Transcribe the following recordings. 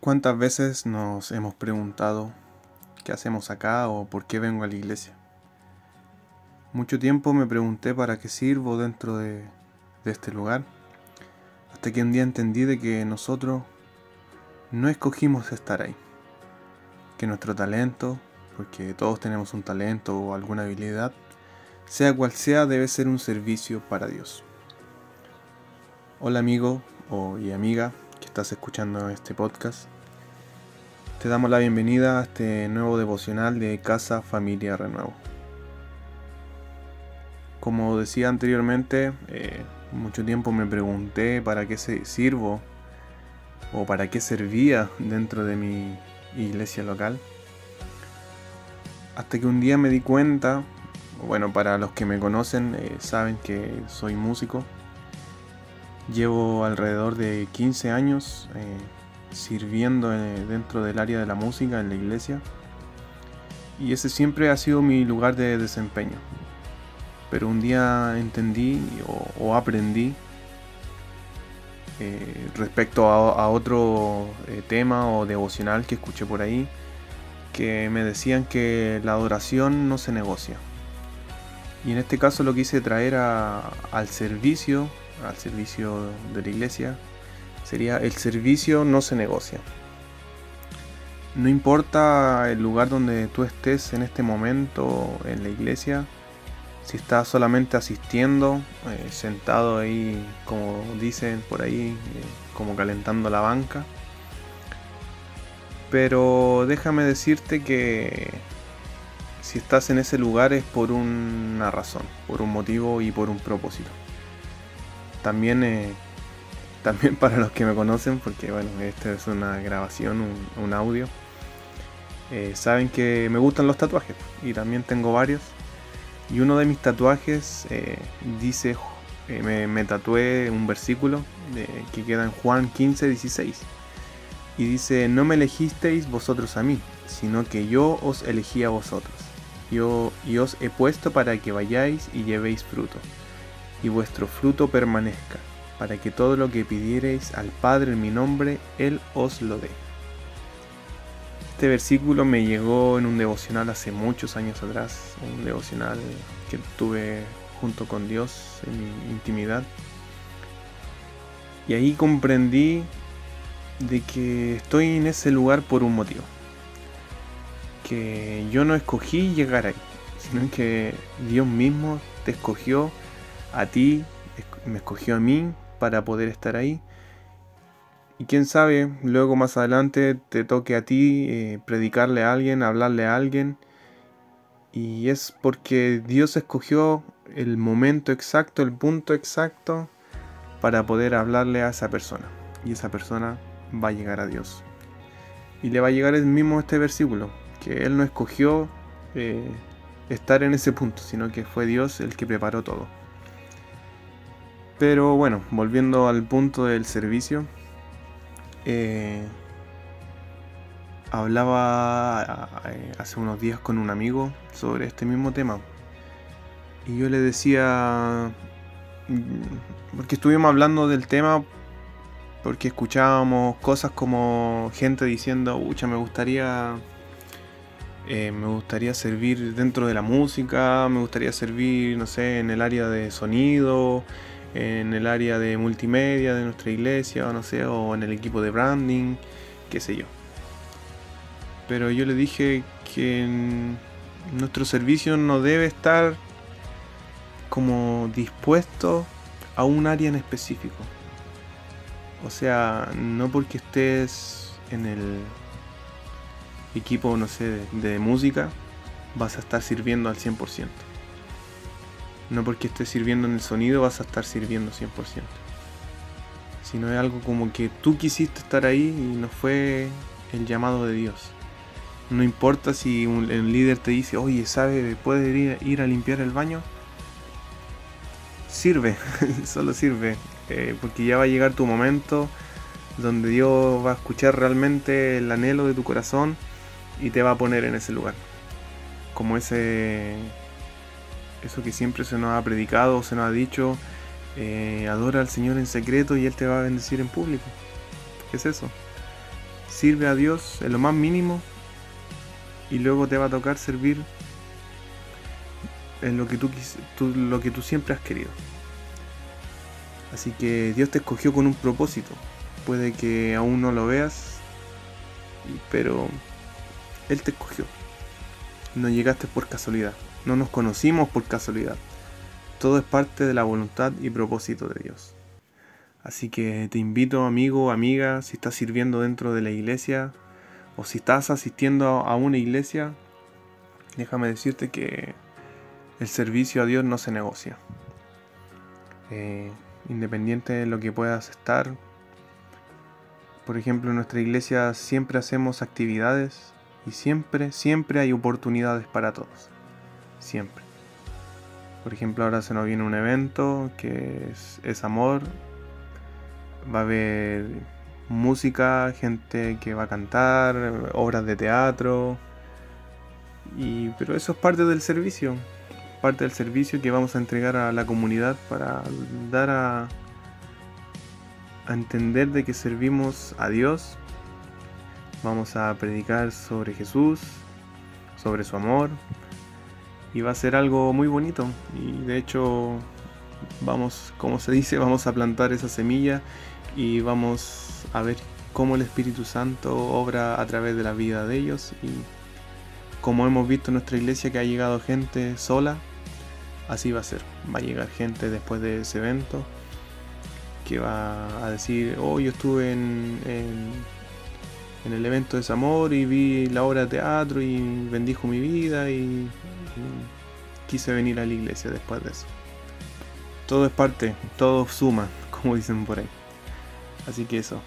¿Cuántas veces nos hemos preguntado qué hacemos acá o por qué vengo a la iglesia? Mucho tiempo me pregunté para qué sirvo dentro de, este lugar, hasta que un día entendí de que nosotros no escogimos estar ahí, que nuestro talento, porque todos tenemos un talento o alguna habilidad, sea cual sea, debe ser un servicio para Dios. Hola amigo o, y amiga, que estás escuchando este podcast. Te damos la bienvenida a este nuevo devocional de Casa Familia Renuevo. Como decía anteriormente, eh, mucho tiempo me pregunté para qué sirvo o para qué servía dentro de mi iglesia local. Hasta que un día me di cuenta, bueno, para los que me conocen eh, saben que soy músico Llevo alrededor de 15 años eh, sirviendo eh, dentro del área de la música en la iglesia y ese siempre ha sido mi lugar de desempeño. Pero un día entendí o, aprendí eh, respecto a, otro tema o devocional que escuché por ahí, que me decían que la adoración no se negocia. Y en este caso lo quise traer al servicio al servicio de la iglesia sería el servicio no se negocia. No importa el lugar donde tú estés en este momento en la iglesia, si estás solamente asistiendo, eh, sentado ahí, como dicen por ahí, eh, como calentando la banca. Pero déjame decirte que si estás en ese lugar es por una razón, por un motivo y por un propósito. También, eh, también para los que me conocen, porque bueno, esta es una grabación, un, audio, eh, saben que me gustan los tatuajes y también tengo varios. Y uno de mis tatuajes eh, dice, me, me, tatué un versículo que queda en Juan 15, 16. Y dice, no me elegisteis vosotros a mí, sino que yo os elegí a vosotros. Yo, y os he puesto para que vayáis y llevéis fruto y vuestro fruto permanezca, para que todo lo que pidiereis al Padre en mi nombre, Él os lo dé. Este versículo me llegó en un devocional hace muchos años atrás, un devocional que tuve junto con Dios en mi intimidad. Y ahí comprendí de que estoy en ese lugar por un motivo. Que yo no escogí llegar ahí, sino que Dios mismo te escogió a ti, me escogió a mí para poder estar ahí. Y quién sabe, luego más adelante te toque a ti eh, predicarle a alguien, hablarle a alguien. Y es porque Dios escogió el momento exacto, el punto exacto para poder hablarle a esa persona. Y esa persona va a llegar a Dios. Y le va a llegar el mismo este versículo, que Él no escogió eh, estar en ese punto, sino que fue Dios el que preparó todo. Pero bueno, volviendo al punto del servicio, eh, hablaba eh, hace unos días con un amigo sobre este mismo tema. Y yo le decía, mm, porque estuvimos hablando del tema, porque escuchábamos cosas como gente diciendo, ucha, me gustaría... Eh, me gustaría servir dentro de la música, me gustaría servir, no sé, en el área de sonido, en el área de multimedia de nuestra iglesia, o no sé, o en el equipo de branding, qué sé yo. Pero yo le dije que nuestro servicio no debe estar como dispuesto a un área en específico. O sea, no porque estés en el equipo, no sé, de, música, vas a estar sirviendo al 100%. No porque estés sirviendo en el sonido vas a estar sirviendo 100%. Sino es algo como que tú quisiste estar ahí y no fue el llamado de Dios. No importa si un, líder te dice, oye, ¿sabe? ¿Puedes ir, ir a limpiar el baño? Sirve, solo sirve. Eh, porque ya va a llegar tu momento donde Dios va a escuchar realmente el anhelo de tu corazón y te va a poner en ese lugar. Como ese eso que siempre se nos ha predicado, se nos ha dicho, eh, adora al Señor en secreto y Él te va a bendecir en público. ¿Qué es eso? sirve a Dios en lo más mínimo y luego te va a tocar servir en lo que tú, lo que tú siempre has querido. Así que Dios te escogió con un propósito. Puede que aún no lo veas, pero Él te escogió. No llegaste por casualidad. No nos conocimos por casualidad. Todo es parte de la voluntad y propósito de Dios. Así que te invito, amigo, amiga, si estás sirviendo dentro de la iglesia o si estás asistiendo a una iglesia, déjame decirte que el servicio a Dios no se negocia. Eh, independiente de lo que puedas estar, por ejemplo, en nuestra iglesia siempre hacemos actividades y siempre, siempre hay oportunidades para todos. Siempre. Por ejemplo, ahora se nos viene un evento que es, amor. Va a haber música, gente que va a cantar, obras de teatro. Y, pero eso es parte del servicio. Parte del servicio que vamos a entregar a la comunidad para dar a, a entender de que servimos a Dios. Vamos a predicar sobre Jesús, sobre su amor, y va a ser algo muy bonito. Y de hecho, vamos, como se dice, vamos a plantar esa semilla y vamos a ver cómo el Espíritu Santo obra a través de la vida de ellos. Y como hemos visto en nuestra iglesia que ha llegado gente sola, así va a ser. Va a llegar gente después de ese evento que va a decir, oh, yo estuve en, en, en el evento de Zamor y vi la obra de teatro y bendijo mi vida y quise venir a la iglesia después de eso. Todo es parte, todo suma, como dicen por ahí. Así que eso.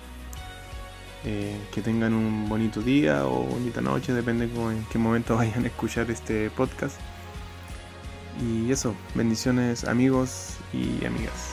Eh, que tengan un bonito día o bonita noche, depende en qué momento vayan a escuchar este podcast. Y eso, bendiciones amigos y amigas.